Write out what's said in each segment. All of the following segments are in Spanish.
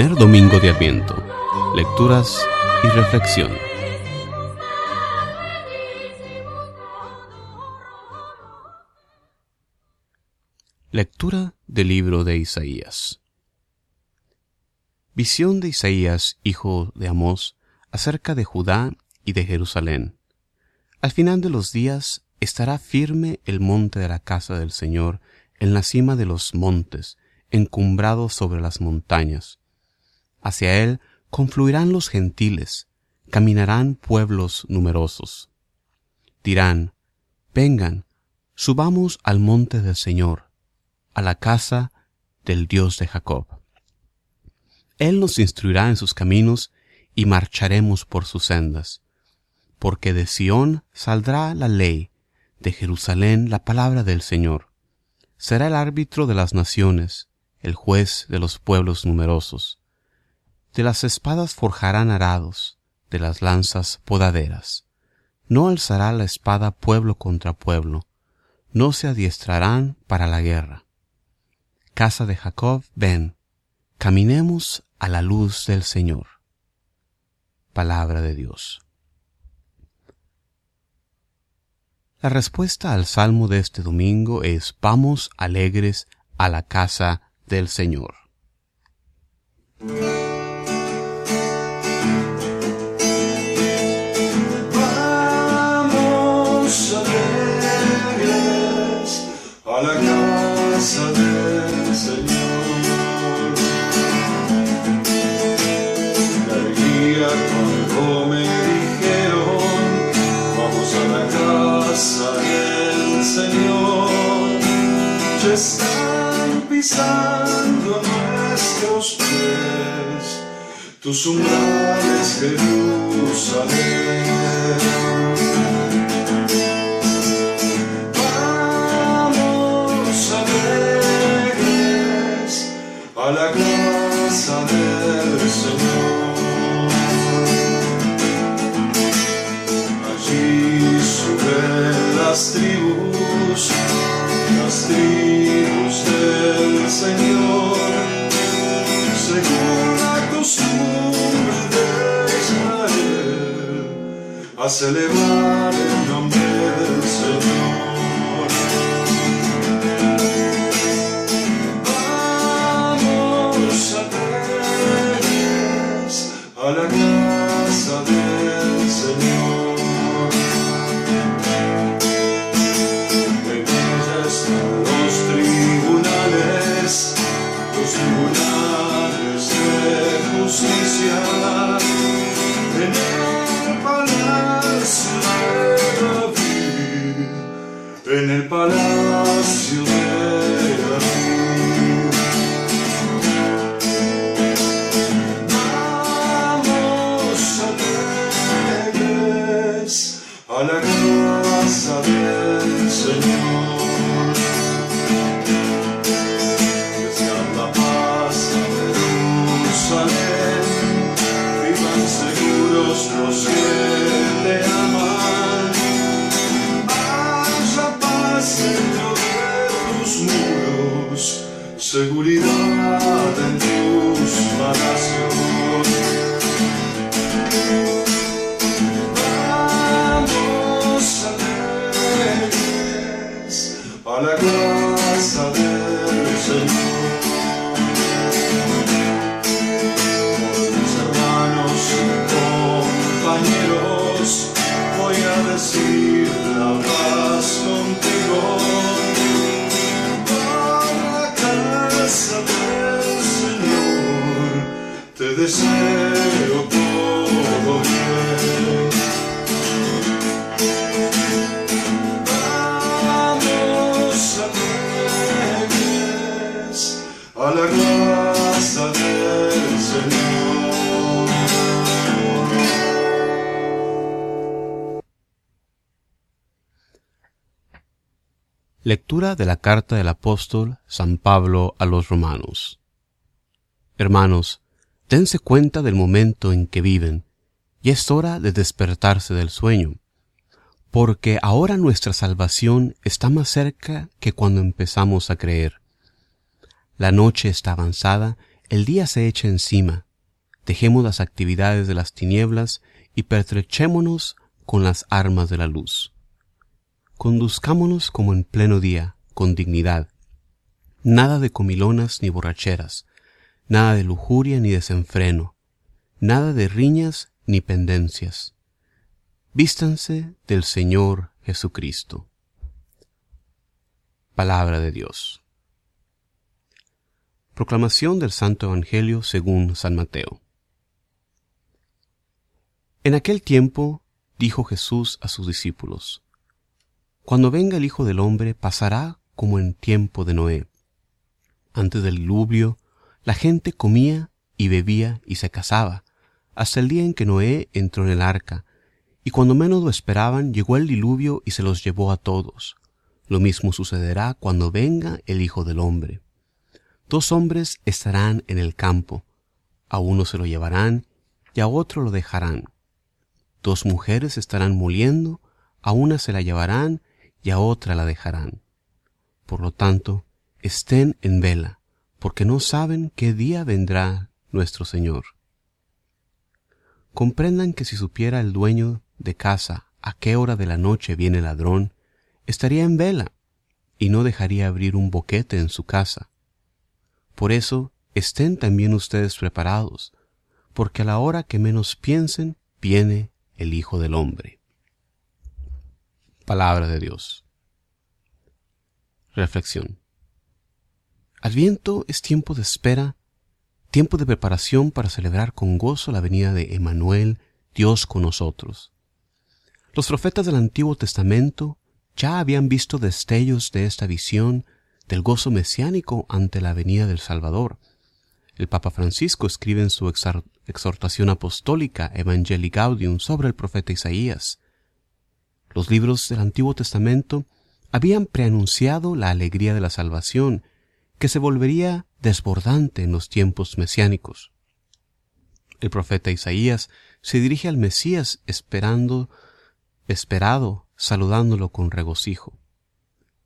Primer domingo de Adviento. Lecturas y reflexión. Lectura del libro de Isaías. Visión de Isaías, hijo de Amós, acerca de Judá y de Jerusalén. Al final de los días estará firme el monte de la casa del Señor en la cima de los montes, encumbrado sobre las montañas. Hacia él confluirán los gentiles, caminarán pueblos numerosos. Dirán, vengan, subamos al monte del Señor, a la casa del Dios de Jacob. Él nos instruirá en sus caminos y marcharemos por sus sendas, porque de Sión saldrá la ley, de Jerusalén la palabra del Señor. Será el árbitro de las naciones, el juez de los pueblos numerosos. De las espadas forjarán arados, de las lanzas podaderas. No alzará la espada pueblo contra pueblo, no se adiestrarán para la guerra. Casa de Jacob, ven, caminemos a la luz del Señor. Palabra de Dios. La respuesta al salmo de este domingo es Vamos alegres a la casa del Señor. Pisando nuestros pies tus umbrales, Jerusalén. Vamos alegres a la casa del Señor. Allí las tribus, las tribus del Señor, según la costumbre de Israel, a celebrar Señor, te deseo Lectura de la carta del apóstol San Pablo a los romanos. Hermanos, dense cuenta del momento en que viven, y es hora de despertarse del sueño, porque ahora nuestra salvación está más cerca que cuando empezamos a creer. La noche está avanzada el día se echa encima. Dejemos las actividades de las tinieblas y pertrechémonos con las armas de la luz. Conduzcámonos como en pleno día, con dignidad. Nada de comilonas ni borracheras, nada de lujuria ni desenfreno, nada de riñas ni pendencias. Vístanse del Señor Jesucristo. Palabra de Dios. Proclamación del Santo Evangelio según San Mateo. En aquel tiempo dijo Jesús a sus discípulos, Cuando venga el Hijo del Hombre pasará como en tiempo de Noé. Antes del diluvio, la gente comía y bebía y se casaba, hasta el día en que Noé entró en el arca, y cuando menos lo esperaban llegó el diluvio y se los llevó a todos. Lo mismo sucederá cuando venga el Hijo del Hombre. Dos hombres estarán en el campo, a uno se lo llevarán y a otro lo dejarán. Dos mujeres estarán moliendo, a una se la llevarán y a otra la dejarán. Por lo tanto, estén en vela, porque no saben qué día vendrá nuestro Señor. Comprendan que si supiera el dueño de casa a qué hora de la noche viene el ladrón, estaría en vela y no dejaría abrir un boquete en su casa. Por eso, estén también ustedes preparados, porque a la hora que menos piensen, viene el Hijo del Hombre. Palabra de Dios. Reflexión. Adviento es tiempo de espera, tiempo de preparación para celebrar con gozo la venida de Emanuel, Dios con nosotros. Los profetas del Antiguo Testamento ya habían visto destellos de esta visión del gozo mesiánico ante la venida del Salvador. El Papa Francisco escribe en su exhortación apostólica Evangelii Gaudium sobre el profeta Isaías. Los libros del Antiguo Testamento habían preanunciado la alegría de la salvación, que se volvería desbordante en los tiempos mesiánicos. El profeta Isaías se dirige al Mesías esperando esperado, saludándolo con regocijo.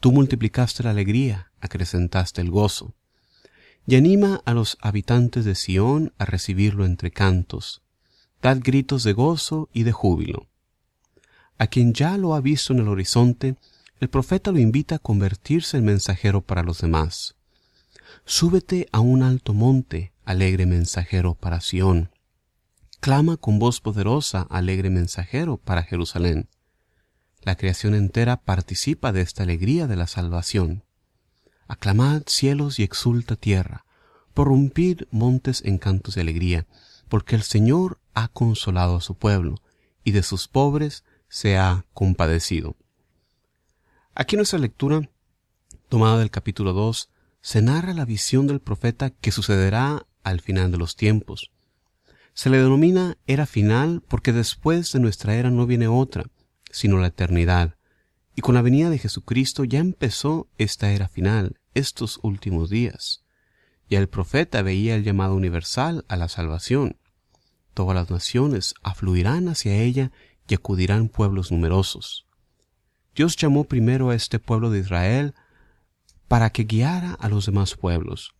Tú multiplicaste la alegría, acrecentaste el gozo, y anima a los habitantes de Sión a recibirlo entre cantos. Dad gritos de gozo y de júbilo. A quien ya lo ha visto en el horizonte, el profeta lo invita a convertirse en mensajero para los demás. Súbete a un alto monte, alegre mensajero para Sión. Clama con voz poderosa, alegre mensajero, para Jerusalén. La creación entera participa de esta alegría de la salvación. Aclamad cielos y exulta tierra, porrumpid montes en cantos de alegría, porque el Señor ha consolado a su pueblo, y de sus pobres se ha compadecido. Aquí nuestra lectura, tomada del capítulo 2, se narra la visión del profeta que sucederá al final de los tiempos. Se le denomina era final porque después de nuestra era no viene otra, sino la eternidad. Y con la venida de Jesucristo ya empezó esta era final, estos últimos días. Ya el profeta veía el llamado universal a la salvación. Todas las naciones afluirán hacia ella y acudirán pueblos numerosos. Dios llamó primero a este pueblo de Israel para que guiara a los demás pueblos.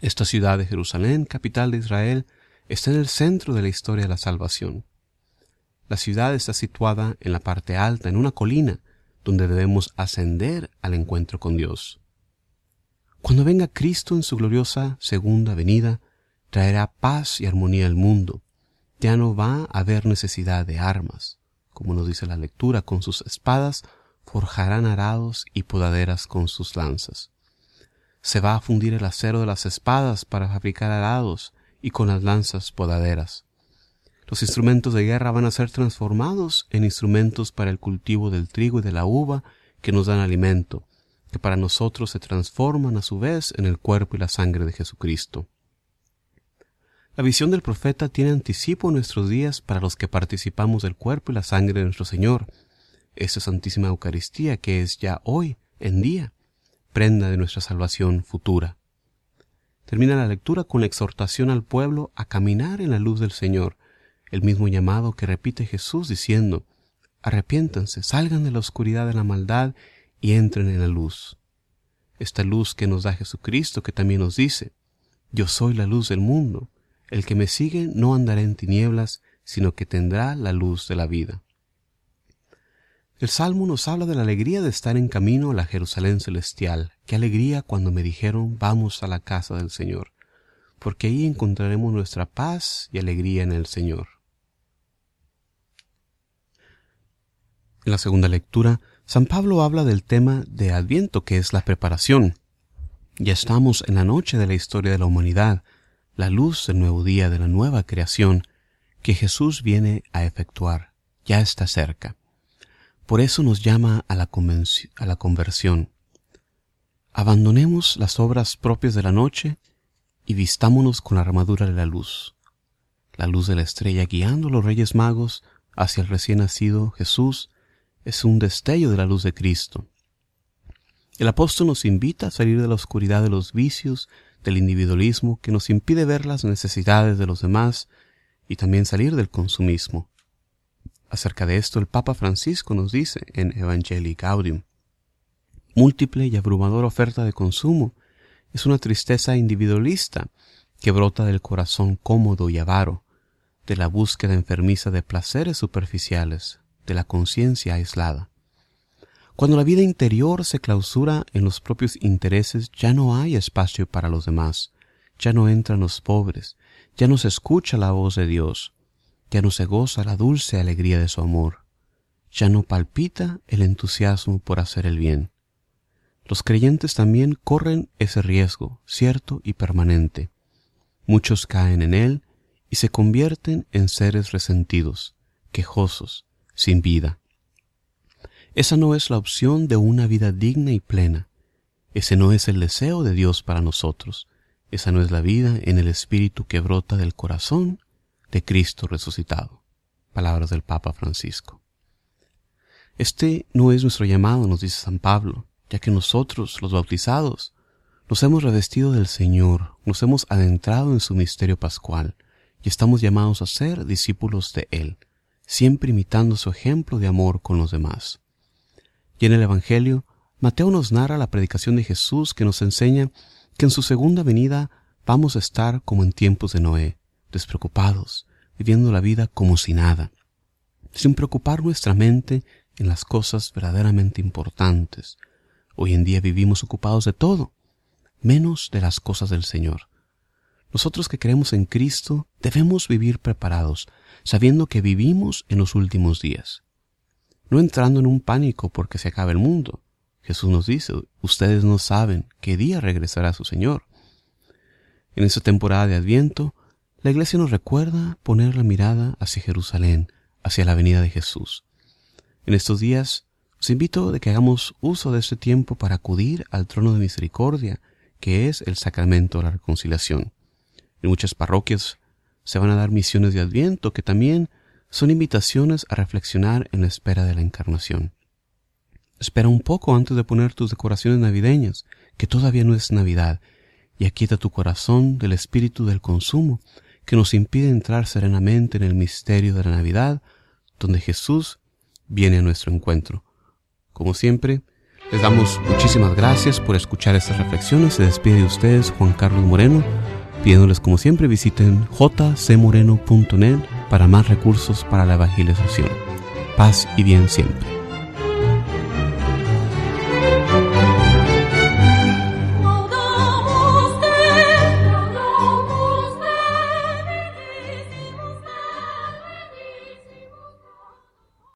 Esta ciudad de Jerusalén, capital de Israel, está en el centro de la historia de la salvación. La ciudad está situada en la parte alta, en una colina, donde debemos ascender al encuentro con Dios. Cuando venga Cristo en su gloriosa segunda venida, traerá paz y armonía al mundo. Ya no va a haber necesidad de armas. Como nos dice la lectura, con sus espadas forjarán arados y podaderas con sus lanzas. Se va a fundir el acero de las espadas para fabricar arados y con las lanzas podaderas. Los instrumentos de guerra van a ser transformados en instrumentos para el cultivo del trigo y de la uva que nos dan alimento, que para nosotros se transforman a su vez en el cuerpo y la sangre de Jesucristo. La visión del profeta tiene anticipo en nuestros días para los que participamos del cuerpo y la sangre de nuestro Señor. Esta Santísima Eucaristía que es ya hoy, en día, prenda de nuestra salvación futura. Termina la lectura con la exhortación al pueblo a caminar en la luz del Señor, el mismo llamado que repite Jesús diciendo, arrepiéntanse, salgan de la oscuridad de la maldad y entren en la luz. Esta luz que nos da Jesucristo que también nos dice, Yo soy la luz del mundo. El que me sigue no andará en tinieblas, sino que tendrá la luz de la vida. El Salmo nos habla de la alegría de estar en camino a la Jerusalén celestial. Qué alegría cuando me dijeron vamos a la casa del Señor, porque ahí encontraremos nuestra paz y alegría en el Señor. En la segunda lectura, San Pablo habla del tema de Adviento, que es la preparación. Ya estamos en la noche de la historia de la humanidad, la luz del nuevo día, de la nueva creación, que Jesús viene a efectuar. Ya está cerca. Por eso nos llama a la, a la conversión. Abandonemos las obras propias de la noche y vistámonos con la armadura de la luz. La luz de la estrella guiando a los reyes magos hacia el recién nacido Jesús es un destello de la luz de Cristo. El apóstol nos invita a salir de la oscuridad de los vicios, del individualismo que nos impide ver las necesidades de los demás y también salir del consumismo. Acerca de esto el Papa Francisco nos dice en Evangelii Gaudium, múltiple y abrumadora oferta de consumo es una tristeza individualista que brota del corazón cómodo y avaro, de la búsqueda enfermiza de placeres superficiales, de la conciencia aislada. Cuando la vida interior se clausura en los propios intereses, ya no hay espacio para los demás, ya no entran los pobres, ya no se escucha la voz de Dios, ya no se goza la dulce alegría de su amor, ya no palpita el entusiasmo por hacer el bien. Los creyentes también corren ese riesgo, cierto y permanente. Muchos caen en él y se convierten en seres resentidos, quejosos, sin vida. Esa no es la opción de una vida digna y plena. Ese no es el deseo de Dios para nosotros. Esa no es la vida en el Espíritu que brota del corazón de Cristo resucitado. Palabras del Papa Francisco. Este no es nuestro llamado, nos dice San Pablo, ya que nosotros, los bautizados, nos hemos revestido del Señor, nos hemos adentrado en su misterio pascual y estamos llamados a ser discípulos de Él siempre imitando su ejemplo de amor con los demás. Y en el Evangelio, Mateo nos narra la predicación de Jesús que nos enseña que en su segunda venida vamos a estar como en tiempos de Noé, despreocupados, viviendo la vida como si nada, sin preocupar nuestra mente en las cosas verdaderamente importantes. Hoy en día vivimos ocupados de todo, menos de las cosas del Señor. Nosotros que creemos en Cristo debemos vivir preparados, sabiendo que vivimos en los últimos días. No entrando en un pánico porque se acaba el mundo. Jesús nos dice, ustedes no saben qué día regresará su Señor. En esta temporada de Adviento, la Iglesia nos recuerda poner la mirada hacia Jerusalén, hacia la venida de Jesús. En estos días, os invito a que hagamos uso de este tiempo para acudir al trono de misericordia, que es el sacramento de la reconciliación. En muchas parroquias se van a dar misiones de Adviento que también son invitaciones a reflexionar en la espera de la encarnación. Espera un poco antes de poner tus decoraciones navideñas, que todavía no es Navidad, y aquieta tu corazón del espíritu del consumo que nos impide entrar serenamente en el misterio de la Navidad, donde Jesús viene a nuestro encuentro. Como siempre, les damos muchísimas gracias por escuchar estas reflexiones. Se despide de ustedes Juan Carlos Moreno pidiéndoles como siempre visiten jcmoreno.net para más recursos para la evangelización. Paz y bien siempre.